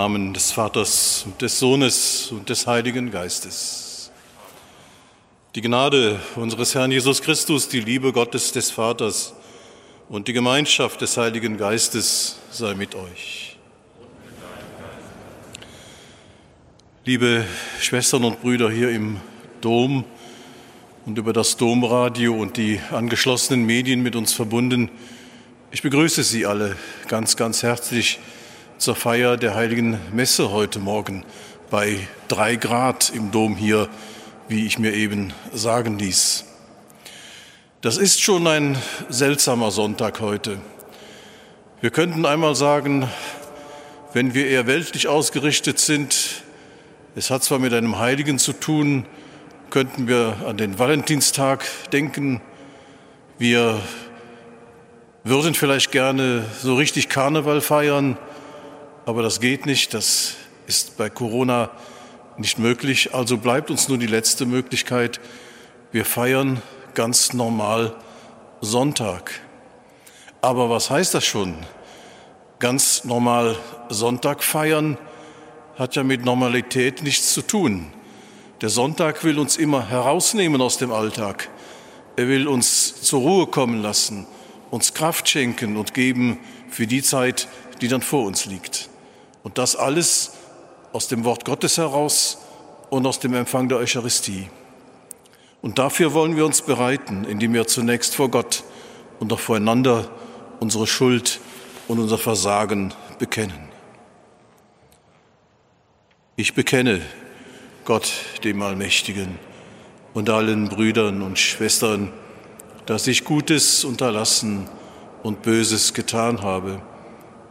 Namen des Vaters und des Sohnes und des Heiligen Geistes. Die Gnade unseres Herrn Jesus Christus, die Liebe Gottes des Vaters und die Gemeinschaft des Heiligen Geistes sei mit euch. Liebe Schwestern und Brüder hier im Dom und über das Domradio und die angeschlossenen Medien mit uns verbunden, ich begrüße Sie alle ganz, ganz herzlich zur Feier der heiligen Messe heute Morgen bei drei Grad im Dom hier, wie ich mir eben sagen ließ. Das ist schon ein seltsamer Sonntag heute. Wir könnten einmal sagen, wenn wir eher weltlich ausgerichtet sind, es hat zwar mit einem Heiligen zu tun, könnten wir an den Valentinstag denken, wir würden vielleicht gerne so richtig Karneval feiern, aber das geht nicht, das ist bei Corona nicht möglich, also bleibt uns nur die letzte Möglichkeit, wir feiern ganz normal Sonntag. Aber was heißt das schon? Ganz normal Sonntag feiern hat ja mit Normalität nichts zu tun. Der Sonntag will uns immer herausnehmen aus dem Alltag. Er will uns zur Ruhe kommen lassen, uns Kraft schenken und geben für die Zeit, die dann vor uns liegt. Und das alles aus dem Wort Gottes heraus und aus dem Empfang der Eucharistie. Und dafür wollen wir uns bereiten, indem wir zunächst vor Gott und auch voreinander unsere Schuld und unser Versagen bekennen. Ich bekenne Gott, dem Allmächtigen, und allen Brüdern und Schwestern, dass ich Gutes unterlassen und Böses getan habe.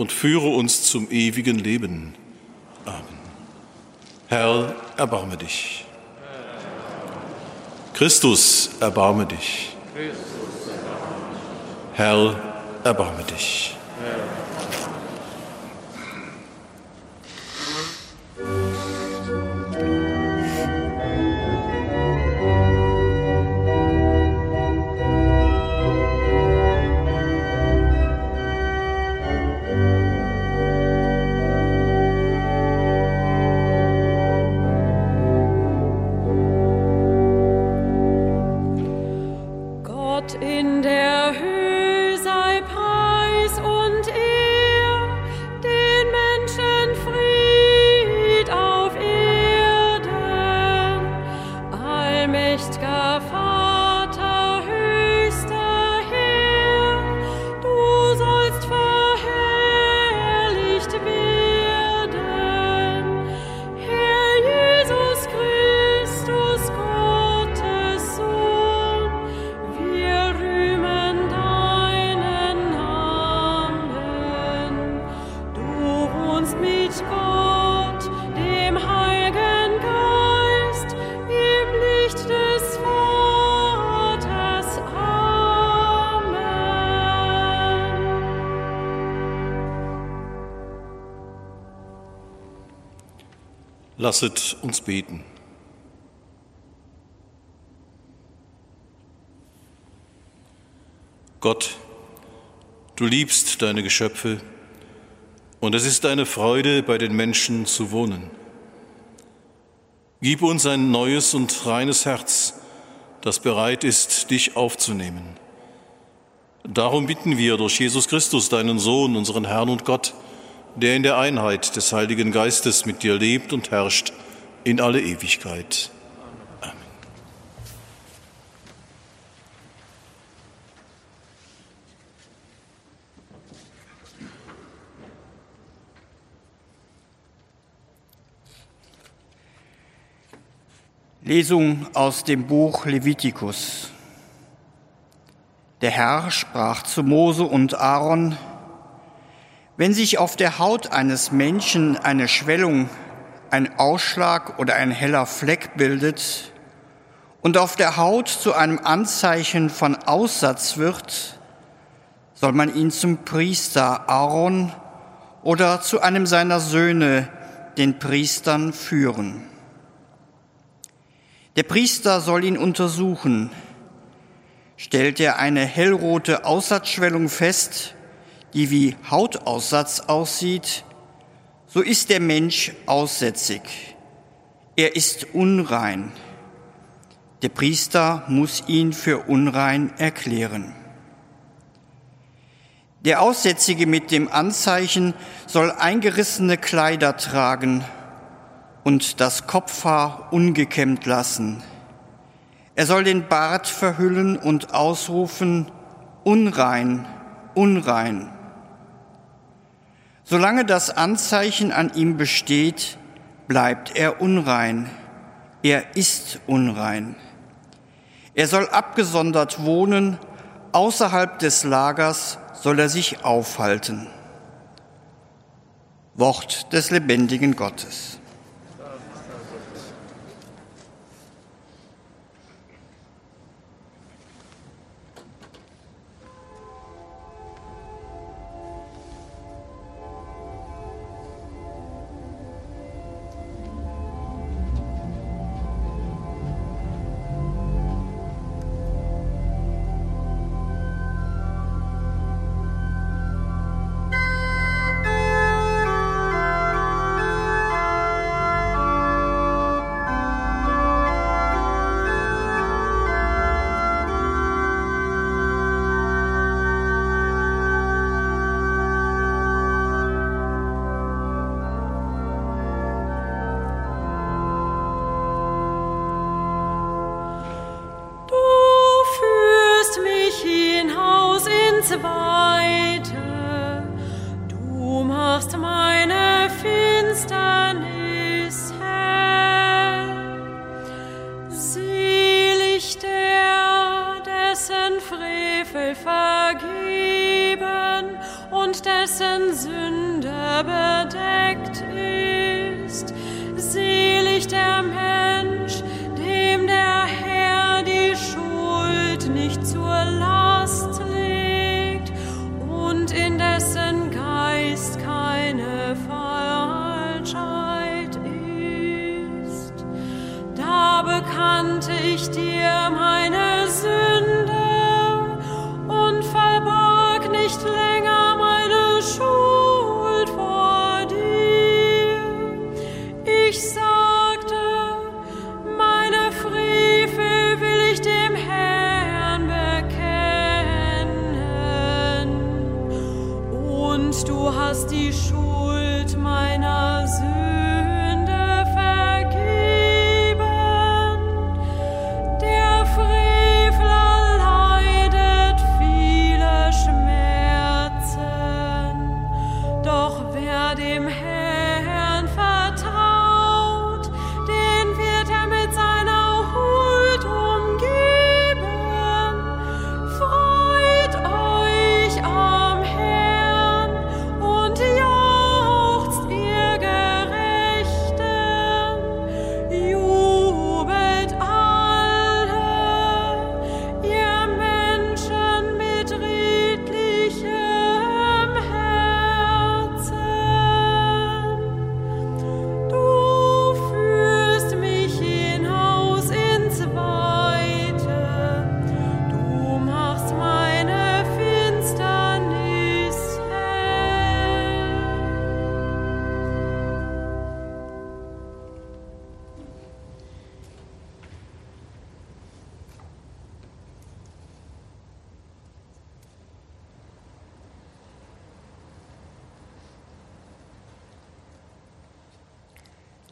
und führe uns zum ewigen Leben. Amen. Herr, erbarme dich. Christus, erbarme dich. Herr, erbarme dich. Lasset uns beten. Gott, du liebst deine Geschöpfe und es ist eine Freude, bei den Menschen zu wohnen. Gib uns ein neues und reines Herz, das bereit ist, dich aufzunehmen. Darum bitten wir durch Jesus Christus, deinen Sohn, unseren Herrn und Gott, der in der Einheit des Heiligen Geistes mit dir lebt und herrscht in alle Ewigkeit. Lesung aus dem Buch Levitikus. Der Herr sprach zu Mose und Aaron, wenn sich auf der Haut eines Menschen eine Schwellung, ein Ausschlag oder ein heller Fleck bildet und auf der Haut zu einem Anzeichen von Aussatz wird, soll man ihn zum Priester Aaron oder zu einem seiner Söhne, den Priestern, führen. Der Priester soll ihn untersuchen. Stellt er eine hellrote Aussatzschwellung fest, die wie Hautaussatz aussieht, so ist der Mensch aussätzig. Er ist unrein. Der Priester muss ihn für unrein erklären. Der Aussätzige mit dem Anzeichen soll eingerissene Kleider tragen und das Kopfhaar ungekämmt lassen. Er soll den Bart verhüllen und ausrufen, unrein, unrein. Solange das Anzeichen an ihm besteht, bleibt er unrein. Er ist unrein. Er soll abgesondert wohnen, außerhalb des Lagers soll er sich aufhalten. Wort des lebendigen Gottes. lessons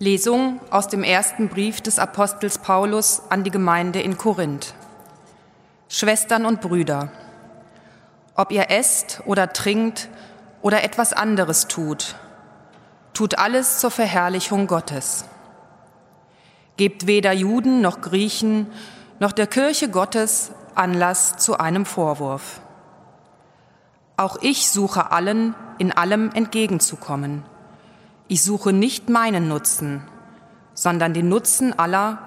Lesung aus dem ersten Brief des Apostels Paulus an die Gemeinde in Korinth. Schwestern und Brüder, ob ihr esst oder trinkt oder etwas anderes tut, tut alles zur Verherrlichung Gottes. Gebt weder Juden noch Griechen noch der Kirche Gottes Anlass zu einem Vorwurf. Auch ich suche allen, in allem entgegenzukommen. Ich suche nicht meinen Nutzen, sondern den Nutzen aller,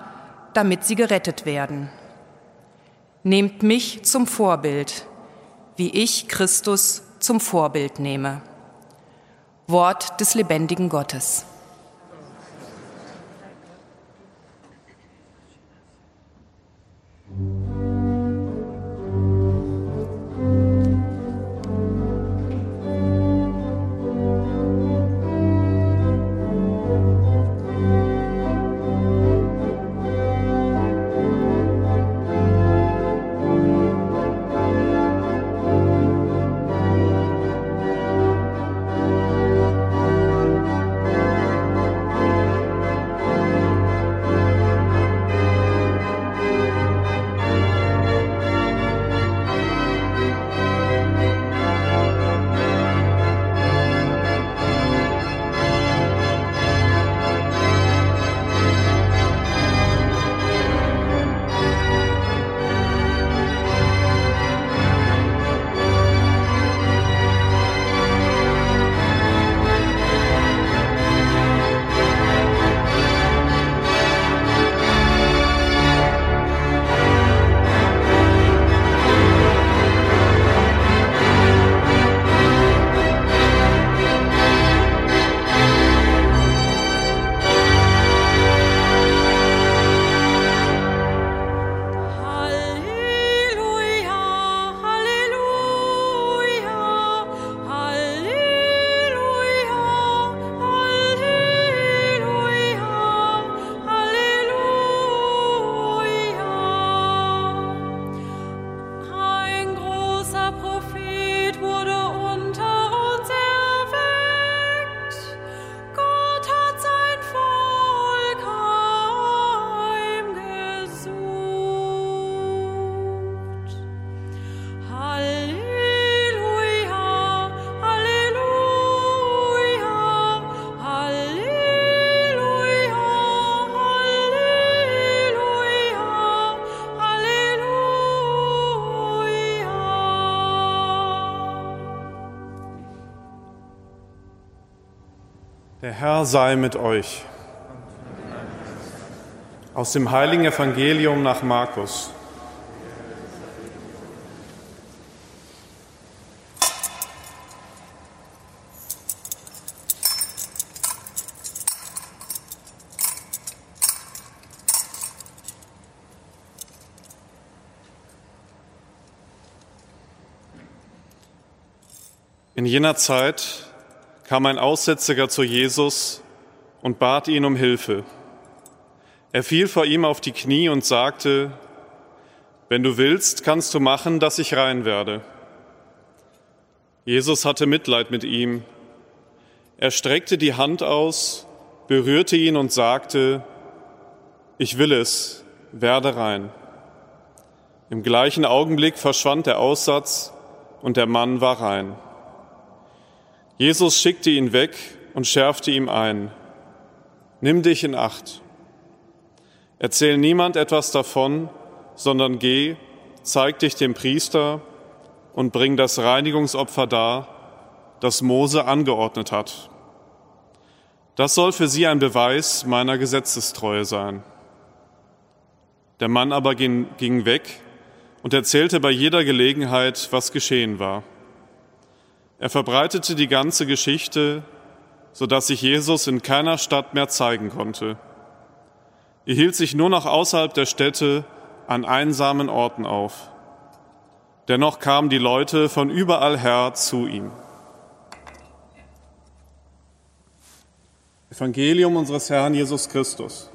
damit sie gerettet werden. Nehmt mich zum Vorbild, wie ich Christus zum Vorbild nehme. Wort des lebendigen Gottes. Herr sei mit euch. Aus dem heiligen Evangelium nach Markus. In jener Zeit kam ein Aussätziger zu Jesus und bat ihn um Hilfe. Er fiel vor ihm auf die Knie und sagte, wenn du willst, kannst du machen, dass ich rein werde. Jesus hatte Mitleid mit ihm. Er streckte die Hand aus, berührte ihn und sagte, ich will es, werde rein. Im gleichen Augenblick verschwand der Aussatz und der Mann war rein. Jesus schickte ihn weg und schärfte ihm ein, nimm dich in Acht. Erzähl niemand etwas davon, sondern geh, zeig dich dem Priester und bring das Reinigungsopfer dar, das Mose angeordnet hat. Das soll für sie ein Beweis meiner Gesetzestreue sein. Der Mann aber ging, ging weg und erzählte bei jeder Gelegenheit, was geschehen war. Er verbreitete die ganze Geschichte, sodass sich Jesus in keiner Stadt mehr zeigen konnte. Er hielt sich nur noch außerhalb der Städte an einsamen Orten auf. Dennoch kamen die Leute von überall her zu ihm. Evangelium unseres Herrn Jesus Christus.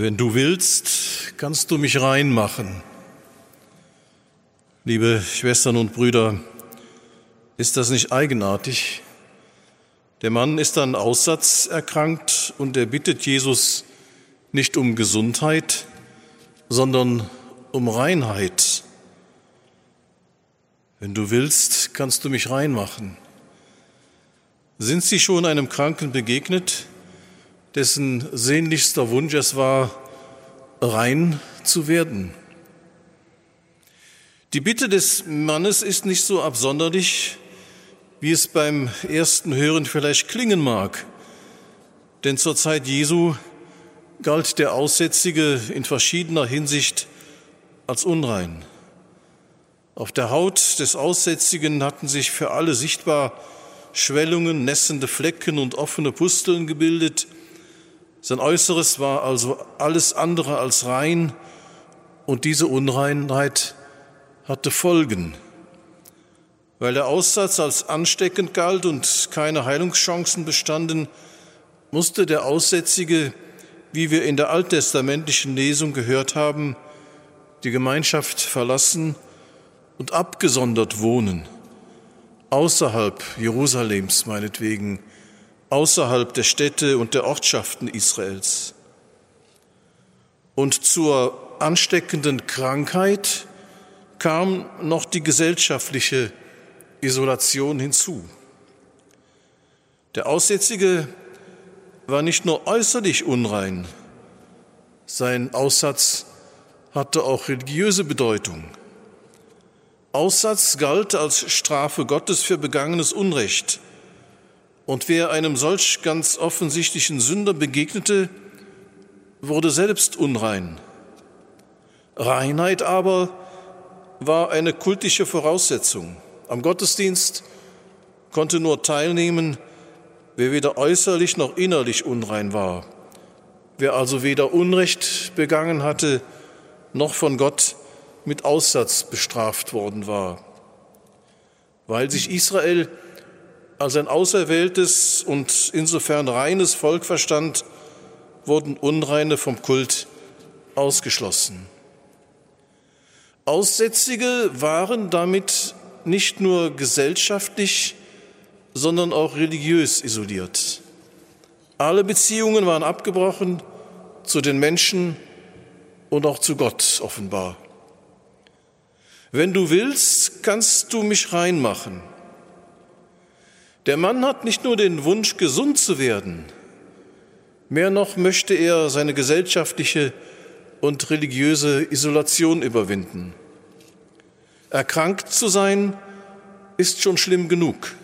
Wenn du willst, kannst du mich reinmachen. Liebe Schwestern und Brüder, ist das nicht eigenartig? Der Mann ist an Aussatz erkrankt und er bittet Jesus nicht um Gesundheit, sondern um Reinheit. Wenn du willst, kannst du mich reinmachen. Sind Sie schon einem Kranken begegnet, dessen sehnlichster Wunsch es war, rein zu werden? Die Bitte des Mannes ist nicht so absonderlich, wie es beim ersten Hören vielleicht klingen mag. Denn zur Zeit Jesu galt der Aussätzige in verschiedener Hinsicht als unrein. Auf der Haut des Aussätzigen hatten sich für alle sichtbar Schwellungen, nässende Flecken und offene Pusteln gebildet. Sein Äußeres war also alles andere als rein und diese Unreinheit hatte Folgen. Weil der Aussatz als ansteckend galt und keine Heilungschancen bestanden, musste der Aussätzige, wie wir in der alttestamentlichen Lesung gehört haben, die Gemeinschaft verlassen und abgesondert wohnen außerhalb Jerusalems meinetwegen, außerhalb der Städte und der Ortschaften Israels. Und zur ansteckenden Krankheit kam noch die gesellschaftliche Isolation hinzu. Der Aussätzige war nicht nur äußerlich unrein, sein Aussatz hatte auch religiöse Bedeutung. Aussatz galt als Strafe Gottes für begangenes Unrecht. Und wer einem solch ganz offensichtlichen Sünder begegnete, wurde selbst unrein. Reinheit aber war eine kultische Voraussetzung. Am Gottesdienst konnte nur teilnehmen, wer weder äußerlich noch innerlich unrein war, wer also weder Unrecht begangen hatte, noch von Gott mit Aussatz bestraft worden war. Weil sich Israel als ein auserwähltes und insofern reines Volk verstand, wurden Unreine vom Kult ausgeschlossen. Aussätzige waren damit nicht nur gesellschaftlich, sondern auch religiös isoliert. Alle Beziehungen waren abgebrochen zu den Menschen und auch zu Gott offenbar. Wenn du willst, kannst du mich reinmachen. Der Mann hat nicht nur den Wunsch, gesund zu werden, mehr noch möchte er seine gesellschaftliche und religiöse Isolation überwinden. Erkrankt zu sein, ist schon schlimm genug.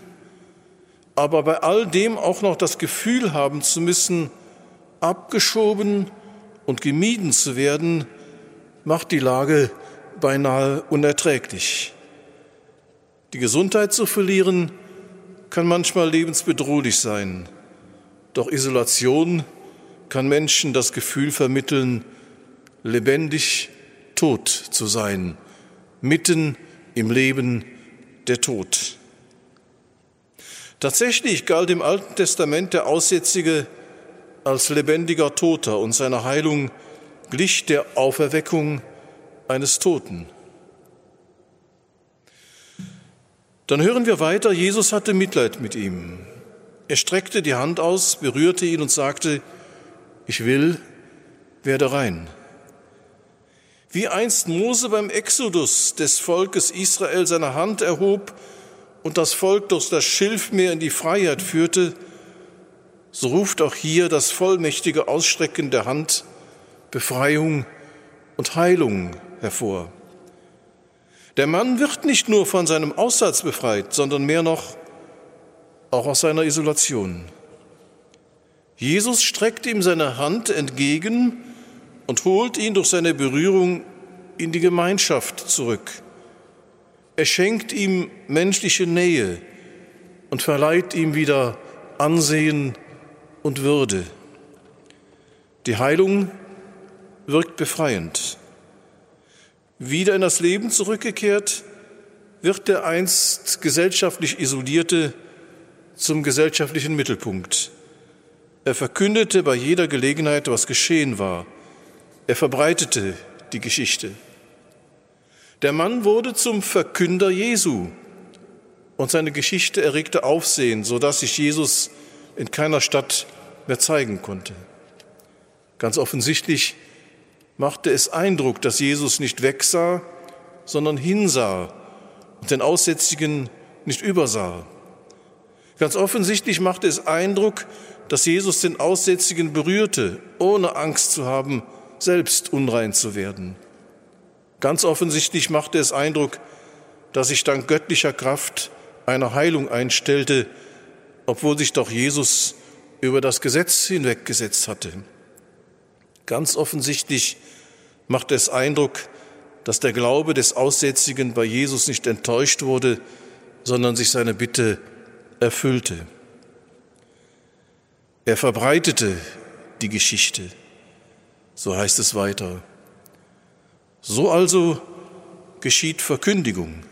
Aber bei all dem auch noch das Gefühl haben zu müssen, abgeschoben und gemieden zu werden, macht die Lage beinahe unerträglich. Die Gesundheit zu verlieren kann manchmal lebensbedrohlich sein. Doch Isolation kann Menschen das Gefühl vermitteln, lebendig tot zu sein, mitten im Leben der Tod. Tatsächlich galt im Alten Testament der Aussätzige als lebendiger Toter und seine Heilung glich der Auferweckung eines Toten. Dann hören wir weiter, Jesus hatte Mitleid mit ihm. Er streckte die Hand aus, berührte ihn und sagte, ich will, werde rein. Wie einst Mose beim Exodus des Volkes Israel seine Hand erhob und das Volk durch das Schilfmeer in die Freiheit führte, so ruft auch hier das vollmächtige Ausstrecken der Hand Befreiung und Heilung hervor. Der Mann wird nicht nur von seinem Aussatz befreit, sondern mehr noch auch aus seiner Isolation. Jesus streckt ihm seine Hand entgegen und holt ihn durch seine Berührung in die Gemeinschaft zurück. Er schenkt ihm menschliche Nähe und verleiht ihm wieder Ansehen und Würde. Die Heilung wirkt befreiend wieder in das Leben zurückgekehrt, wird der einst gesellschaftlich Isolierte zum gesellschaftlichen Mittelpunkt. Er verkündete bei jeder Gelegenheit, was geschehen war. Er verbreitete die Geschichte. Der Mann wurde zum Verkünder Jesu und seine Geschichte erregte Aufsehen, sodass sich Jesus in keiner Stadt mehr zeigen konnte. Ganz offensichtlich machte es Eindruck, dass Jesus nicht wegsah, sondern hinsah und den Aussätzigen nicht übersah. Ganz offensichtlich machte es Eindruck, dass Jesus den Aussätzigen berührte, ohne Angst zu haben, selbst unrein zu werden. Ganz offensichtlich machte es Eindruck, dass sich dank göttlicher Kraft eine Heilung einstellte, obwohl sich doch Jesus über das Gesetz hinweggesetzt hatte. Ganz offensichtlich machte es Eindruck, dass der Glaube des Aussätzigen bei Jesus nicht enttäuscht wurde, sondern sich seine Bitte erfüllte. Er verbreitete die Geschichte, so heißt es weiter. So also geschieht Verkündigung,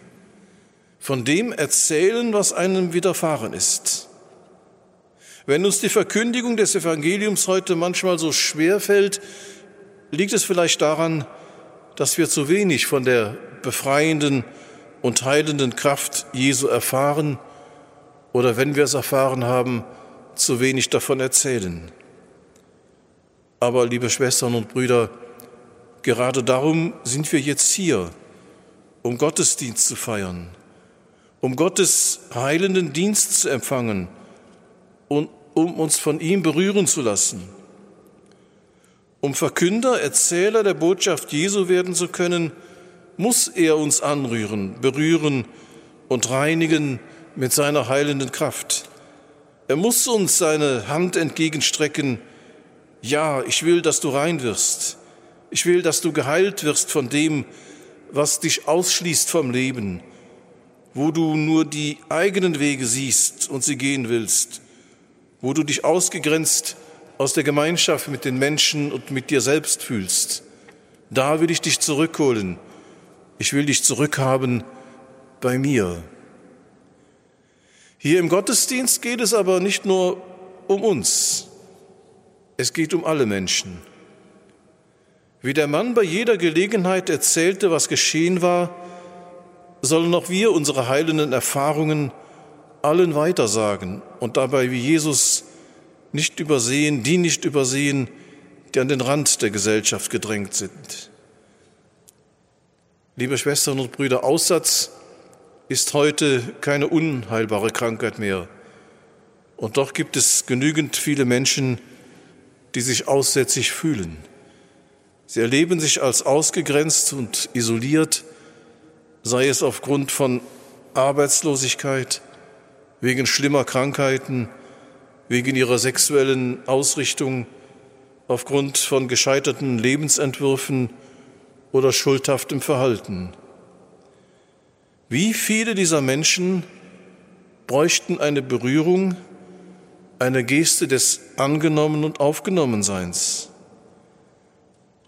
von dem erzählen, was einem widerfahren ist. Wenn uns die Verkündigung des Evangeliums heute manchmal so schwer fällt, liegt es vielleicht daran, dass wir zu wenig von der befreienden und heilenden Kraft Jesu erfahren oder wenn wir es erfahren haben, zu wenig davon erzählen. Aber, liebe Schwestern und Brüder, gerade darum sind wir jetzt hier, um Gottesdienst zu feiern, um Gottes heilenden Dienst zu empfangen und um uns von ihm berühren zu lassen. Um Verkünder, Erzähler der Botschaft Jesu werden zu können, muss er uns anrühren, berühren und reinigen mit seiner heilenden Kraft. Er muss uns seine Hand entgegenstrecken. Ja, ich will, dass du rein wirst. Ich will, dass du geheilt wirst von dem, was dich ausschließt vom Leben, wo du nur die eigenen Wege siehst und sie gehen willst, wo du dich ausgegrenzt aus der Gemeinschaft mit den Menschen und mit dir selbst fühlst. Da will ich dich zurückholen. Ich will dich zurückhaben bei mir. Hier im Gottesdienst geht es aber nicht nur um uns, es geht um alle Menschen. Wie der Mann bei jeder Gelegenheit erzählte, was geschehen war, sollen auch wir unsere heilenden Erfahrungen allen weitersagen und dabei wie Jesus nicht übersehen, die nicht übersehen, die an den Rand der Gesellschaft gedrängt sind. Liebe Schwestern und Brüder, Aussatz ist heute keine unheilbare Krankheit mehr. Und doch gibt es genügend viele Menschen, die sich aussätzig fühlen. Sie erleben sich als ausgegrenzt und isoliert, sei es aufgrund von Arbeitslosigkeit, wegen schlimmer Krankheiten, wegen ihrer sexuellen Ausrichtung, aufgrund von gescheiterten Lebensentwürfen oder schuldhaftem Verhalten. Wie viele dieser Menschen bräuchten eine Berührung, eine Geste des Angenommen und Aufgenommenseins?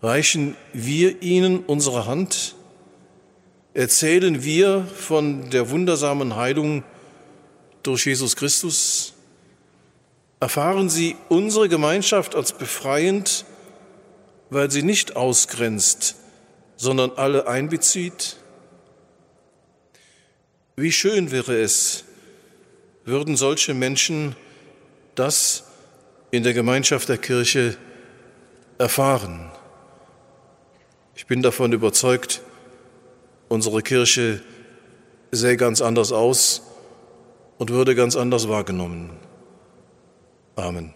Reichen wir ihnen unsere Hand? Erzählen wir von der wundersamen Heilung durch Jesus Christus? Erfahren sie unsere Gemeinschaft als befreiend, weil sie nicht ausgrenzt, sondern alle einbezieht? Wie schön wäre es, würden solche Menschen das in der Gemeinschaft der Kirche erfahren. Ich bin davon überzeugt, unsere Kirche sähe ganz anders aus und würde ganz anders wahrgenommen. Um, Amen.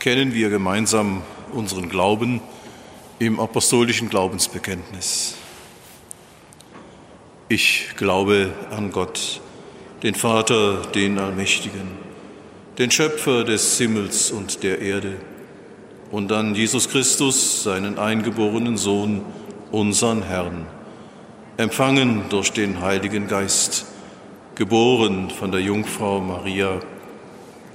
Bekennen wir gemeinsam unseren Glauben. im apostolischen Glaubensbekenntnis. Ich glaube an Gott, den Vater, den Allmächtigen, den Schöpfer des Himmels und der Erde, und an Jesus Christus, seinen eingeborenen Sohn, unseren Herrn, empfangen durch den Heiligen Geist, geboren von der Jungfrau Maria,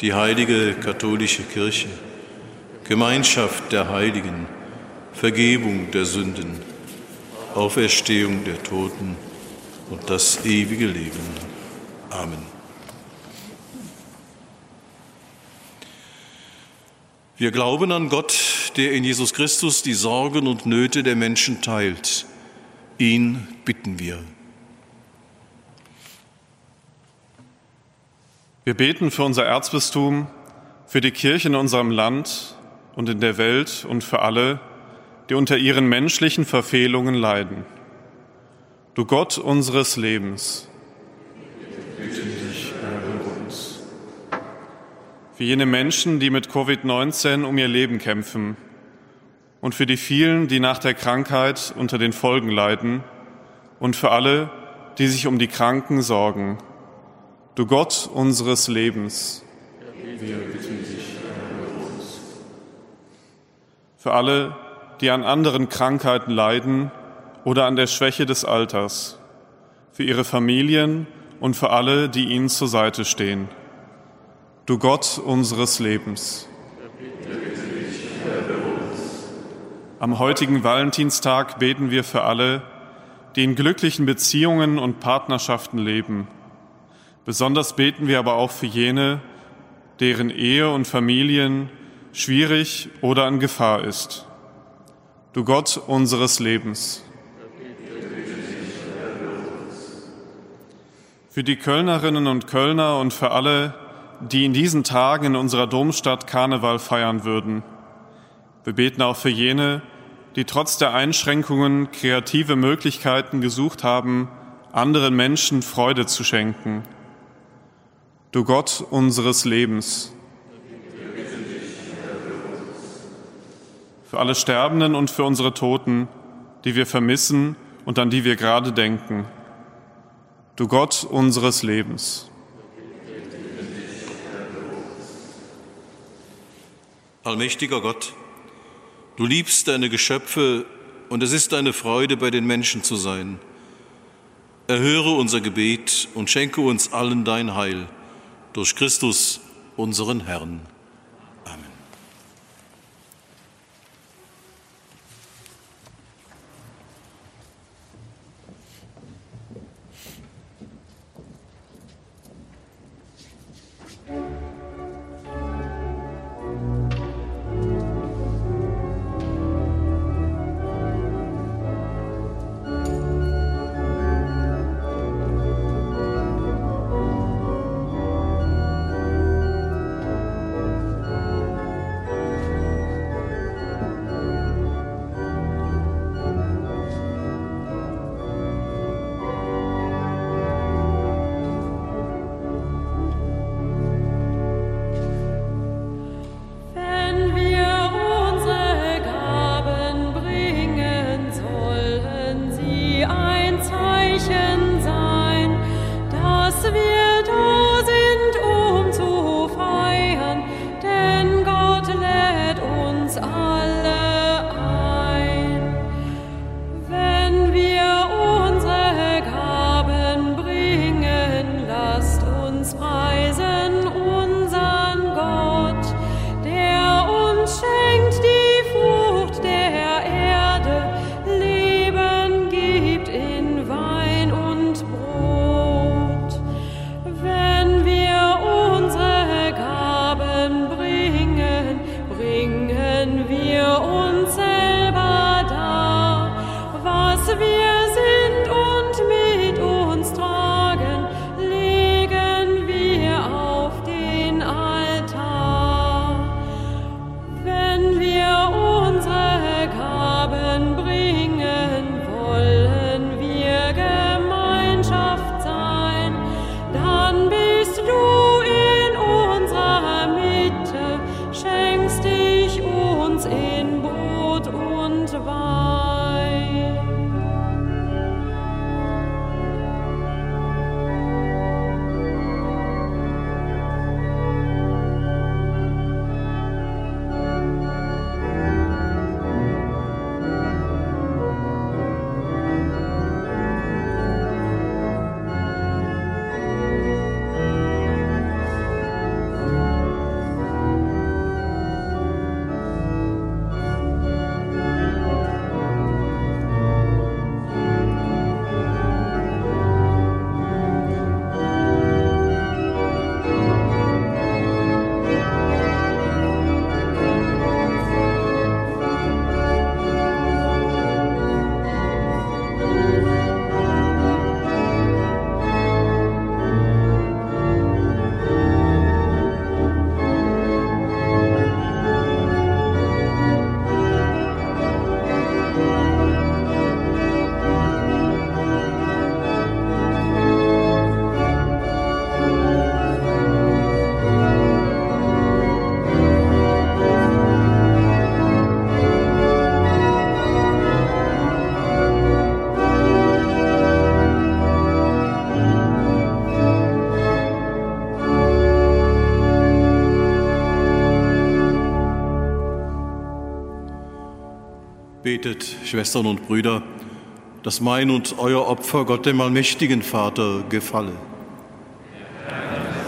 die heilige katholische Kirche, Gemeinschaft der Heiligen, Vergebung der Sünden, Auferstehung der Toten und das ewige Leben. Amen. Wir glauben an Gott, der in Jesus Christus die Sorgen und Nöte der Menschen teilt. Ihn bitten wir. Wir beten für unser Erzbistum, für die Kirche in unserem Land und in der Welt und für alle, die unter ihren menschlichen Verfehlungen leiden. Du Gott unseres Lebens, für jene Menschen, die mit Covid-19 um ihr Leben kämpfen und für die vielen, die nach der Krankheit unter den Folgen leiden und für alle, die sich um die Kranken sorgen. Du Gott unseres Lebens, wir bitten dich für alle, die an anderen Krankheiten leiden oder an der Schwäche des Alters, für ihre Familien und für alle, die ihnen zur Seite stehen. Du Gott unseres Lebens. Am heutigen Valentinstag beten wir für alle, die in glücklichen Beziehungen und Partnerschaften leben. Besonders beten wir aber auch für jene, deren Ehe und Familien schwierig oder in Gefahr ist. Du Gott unseres Lebens. Für die Kölnerinnen und Kölner und für alle, die in diesen Tagen in unserer Domstadt Karneval feiern würden. Wir beten auch für jene, die trotz der Einschränkungen kreative Möglichkeiten gesucht haben, anderen Menschen Freude zu schenken. Du Gott unseres Lebens. für alle Sterbenden und für unsere Toten, die wir vermissen und an die wir gerade denken. Du Gott unseres Lebens. Allmächtiger Gott, du liebst deine Geschöpfe und es ist deine Freude, bei den Menschen zu sein. Erhöre unser Gebet und schenke uns allen dein Heil durch Christus, unseren Herrn. Betet, Schwestern und Brüder, dass mein und euer Opfer Gott dem allmächtigen Vater gefalle.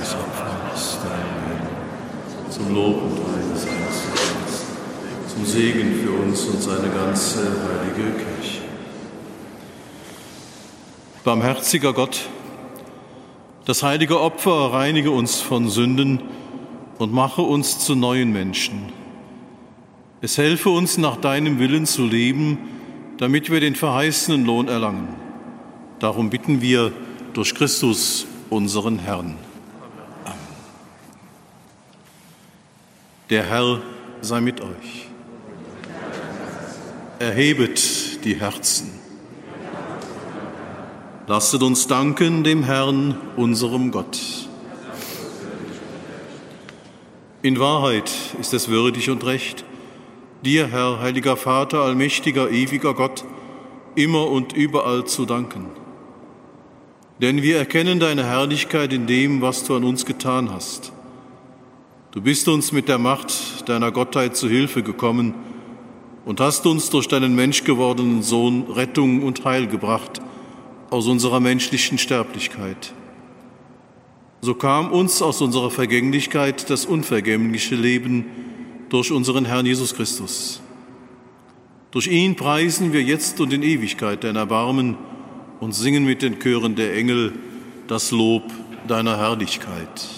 Das Opfer ist dein zum Lob und Heil seines zum Segen für uns und seine ganze heilige Kirche. Barmherziger Gott, das heilige Opfer reinige uns von Sünden und mache uns zu neuen Menschen. Es helfe uns, nach deinem Willen zu leben, damit wir den verheißenen Lohn erlangen. Darum bitten wir durch Christus, unseren Herrn. Amen. Der Herr sei mit euch. Erhebet die Herzen. Lasset uns danken dem Herrn, unserem Gott. In Wahrheit ist es würdig und recht, dir, Herr, heiliger Vater, allmächtiger, ewiger Gott, immer und überall zu danken. Denn wir erkennen deine Herrlichkeit in dem, was du an uns getan hast. Du bist uns mit der Macht deiner Gottheit zu Hilfe gekommen und hast uns durch deinen menschgewordenen Sohn Rettung und Heil gebracht aus unserer menschlichen Sterblichkeit. So kam uns aus unserer Vergänglichkeit das unvergängliche Leben, durch unseren Herrn Jesus Christus. Durch ihn preisen wir jetzt und in Ewigkeit dein Erbarmen und singen mit den Chören der Engel das Lob deiner Herrlichkeit.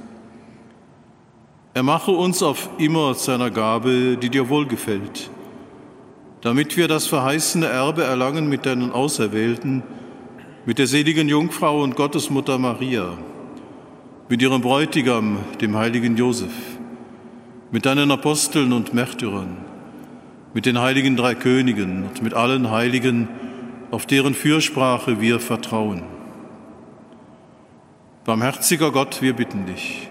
Er mache uns auf immer seiner Gabe, die dir wohlgefällt, damit wir das verheißene Erbe erlangen mit deinen Auserwählten, mit der seligen Jungfrau und Gottesmutter Maria, mit ihrem Bräutigam, dem heiligen Josef, mit deinen Aposteln und Märtyrern, mit den heiligen drei Königen und mit allen Heiligen, auf deren Fürsprache wir vertrauen. Barmherziger Gott, wir bitten dich,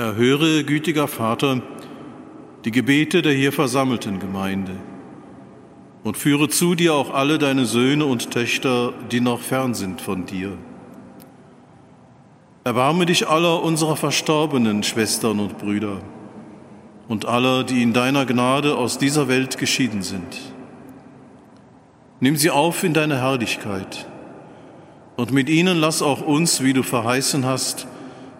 Erhöre, gütiger Vater, die Gebete der hier versammelten Gemeinde und führe zu dir auch alle deine Söhne und Töchter, die noch fern sind von dir. Erbarme dich aller unserer verstorbenen Schwestern und Brüder und aller, die in deiner Gnade aus dieser Welt geschieden sind. Nimm sie auf in deine Herrlichkeit und mit ihnen lass auch uns, wie du verheißen hast,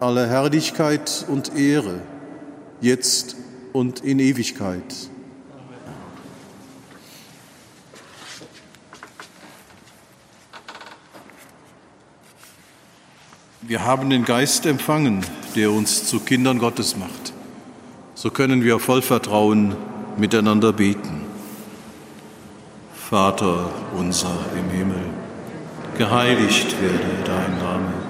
aller Herrlichkeit und Ehre, jetzt und in Ewigkeit. Wir haben den Geist empfangen, der uns zu Kindern Gottes macht. So können wir voll Vertrauen miteinander beten. Vater unser im Himmel, geheiligt werde dein Name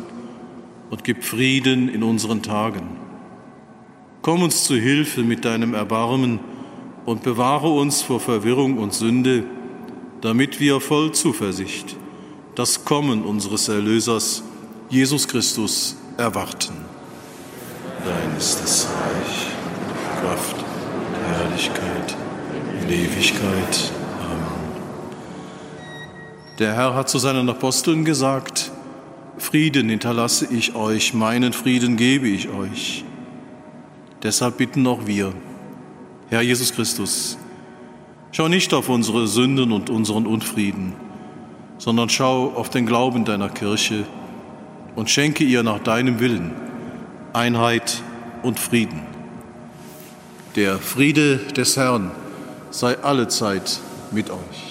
und gib Frieden in unseren Tagen. Komm uns zu Hilfe mit deinem Erbarmen und bewahre uns vor Verwirrung und Sünde, damit wir voll Zuversicht das Kommen unseres Erlösers, Jesus Christus, erwarten. Dein ist das Reich, Kraft, die Herrlichkeit Ewigkeit. Amen. Der Herr hat zu seinen Aposteln gesagt, Frieden hinterlasse ich euch, meinen Frieden gebe ich euch. Deshalb bitten auch wir, Herr Jesus Christus, schau nicht auf unsere Sünden und unseren Unfrieden, sondern schau auf den Glauben deiner Kirche und schenke ihr nach deinem Willen Einheit und Frieden. Der Friede des Herrn sei allezeit mit euch.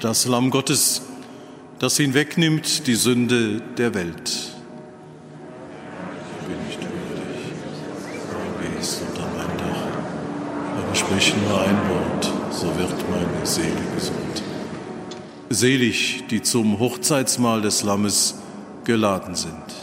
das Lamm Gottes, das hinwegnimmt die Sünde der Welt. Ich bin nicht würdig, gehst unter mein Dach, aber sprich nur ein Wort, so wird meine Seele gesund. Selig, die zum Hochzeitsmahl des Lammes geladen sind.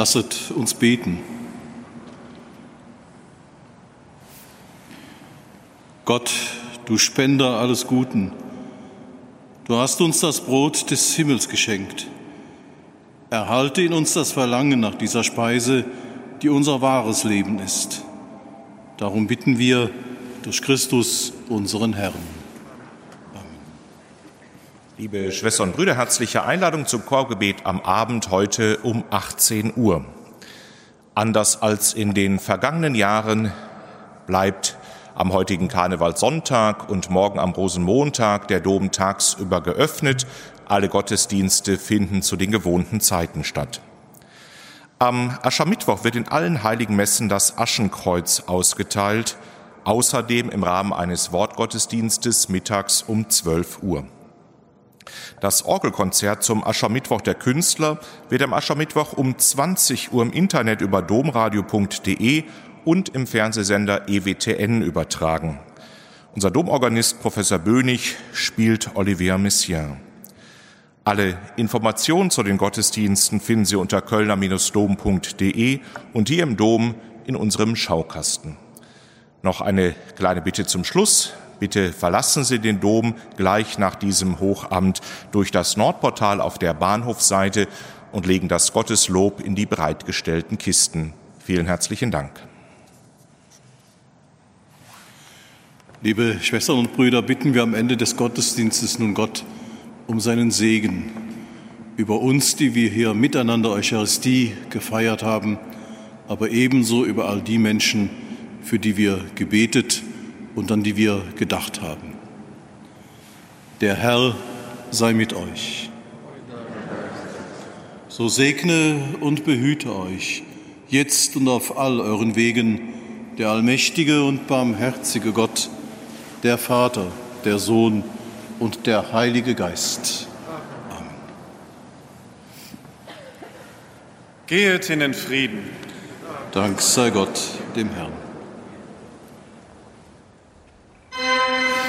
Lasset uns beten. Gott, du Spender alles Guten, du hast uns das Brot des Himmels geschenkt. Erhalte in uns das Verlangen nach dieser Speise, die unser wahres Leben ist. Darum bitten wir durch Christus, unseren Herrn. Liebe Schwestern und Brüder, herzliche Einladung zum Chorgebet am Abend heute um 18 Uhr. Anders als in den vergangenen Jahren bleibt am heutigen Karnevalssonntag und morgen am Rosenmontag der Dom tagsüber geöffnet. Alle Gottesdienste finden zu den gewohnten Zeiten statt. Am Aschermittwoch wird in allen heiligen Messen das Aschenkreuz ausgeteilt, außerdem im Rahmen eines Wortgottesdienstes mittags um 12 Uhr. Das Orgelkonzert zum Aschermittwoch der Künstler wird am Aschermittwoch um 20 Uhr im Internet über domradio.de und im Fernsehsender EWTN übertragen. Unser Domorganist Professor Bönig spielt Olivier Messiaen. Alle Informationen zu den Gottesdiensten finden Sie unter kölner-dom.de und hier im Dom in unserem Schaukasten. Noch eine kleine Bitte zum Schluss. Bitte verlassen Sie den Dom gleich nach diesem Hochamt durch das Nordportal auf der Bahnhofseite und legen das Gotteslob in die bereitgestellten Kisten. Vielen herzlichen Dank. Liebe Schwestern und Brüder, bitten wir am Ende des Gottesdienstes nun Gott um seinen Segen über uns, die wir hier miteinander Eucharistie gefeiert haben, aber ebenso über all die Menschen, für die wir gebetet haben und an die wir gedacht haben. Der Herr sei mit euch. So segne und behüte euch jetzt und auf all euren Wegen der allmächtige und barmherzige Gott, der Vater, der Sohn und der Heilige Geist. Amen. Gehet in den Frieden. Dank sei Gott, dem Herrn. Música